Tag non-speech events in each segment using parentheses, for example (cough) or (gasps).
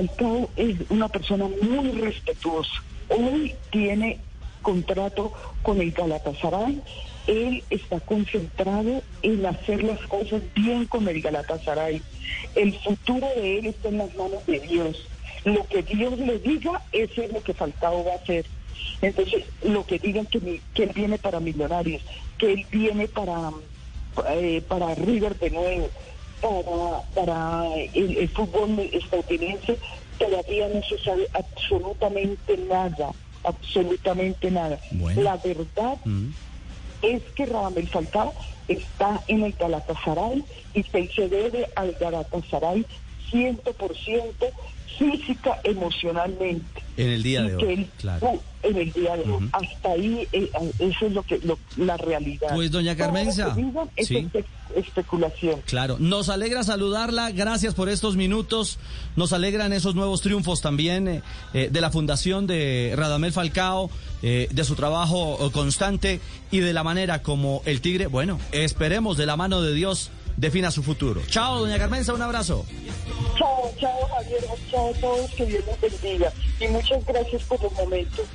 Falcao es una persona muy respetuosa. Hoy tiene contrato con el Galatasaray. Él está concentrado en hacer las cosas bien con el Galatasaray. El futuro de él está en las manos de Dios. Lo que Dios le diga, eso es lo que Falcao va a hacer. Entonces, lo que digan que, que él viene para Millonarios, que él viene para, eh, para River de nuevo, para, para el, el fútbol estadounidense, todavía no se sabe absolutamente nada, absolutamente nada. Bueno. La verdad es que Radamel Falcao está en el Galatasaray y se debe al Galatasaray 100% física, emocionalmente. En el día de hoy, claro. uh, en el día de hoy. Hasta ahí, eh, eso es lo que lo- la realidad. Pues, doña Carmenza, es sí. espe- especulación. Claro, nos alegra saludarla, gracias por estos minutos, nos alegran esos nuevos triunfos también eh, eh, de la fundación de Radamel Falcao, eh, de su trabajo constante y de la manera como el Tigre, bueno, esperemos de la mano de Dios defina su futuro. Chao, doña Carmenza, un abrazo. Chao, chao Javier, chao a todos, que Dios los bendiga. Y muchas gracias por los momentos.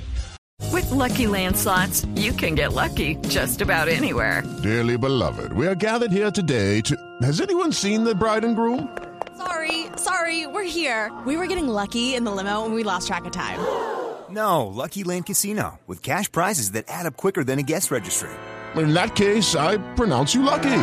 With Lucky Land slots, you can get lucky just about anywhere. Dearly beloved, we are gathered here today to. Has anyone seen the bride and groom? Sorry, sorry, we're here. We were getting lucky in the limo and we lost track of time. (gasps) No, Lucky Land Casino, with cash prizes that add up quicker than a guest registry. In that case, I pronounce you lucky.